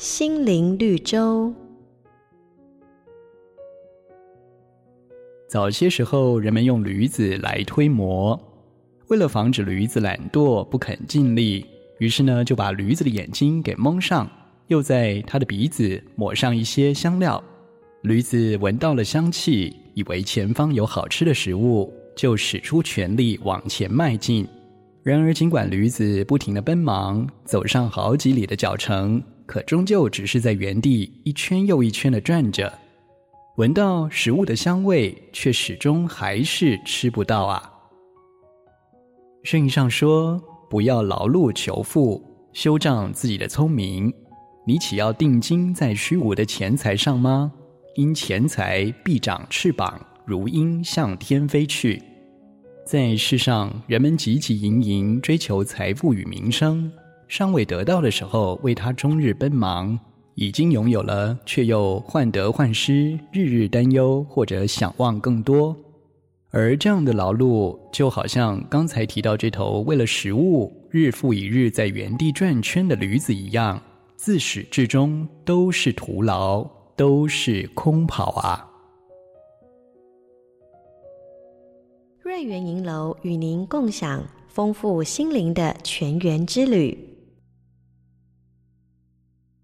心灵绿洲。早些时候，人们用驴子来推磨，为了防止驴子懒惰不肯尽力，于是呢，就把驴子的眼睛给蒙上，又在它的鼻子抹上一些香料。驴子闻到了香气，以为前方有好吃的食物，就使出全力往前迈进。然而，尽管驴子不停的奔忙，走上好几里的脚程。可终究只是在原地一圈又一圈的转着，闻到食物的香味，却始终还是吃不到啊。圣经上说：“不要劳碌求富，休仗自己的聪明。你岂要定睛在虚无的钱财上吗？因钱财必长翅膀，如鹰向天飞去。”在世上，人们汲汲营营追求财富与名声。尚未得到的时候，为他终日奔忙；已经拥有了，却又患得患失，日日担忧，或者想望更多。而这样的劳碌，就好像刚才提到这头为了食物日复一日在原地转圈的驴子一样，自始至终都是徒劳，都是空跑啊！瑞园银楼与您共享丰富心灵的泉源之旅。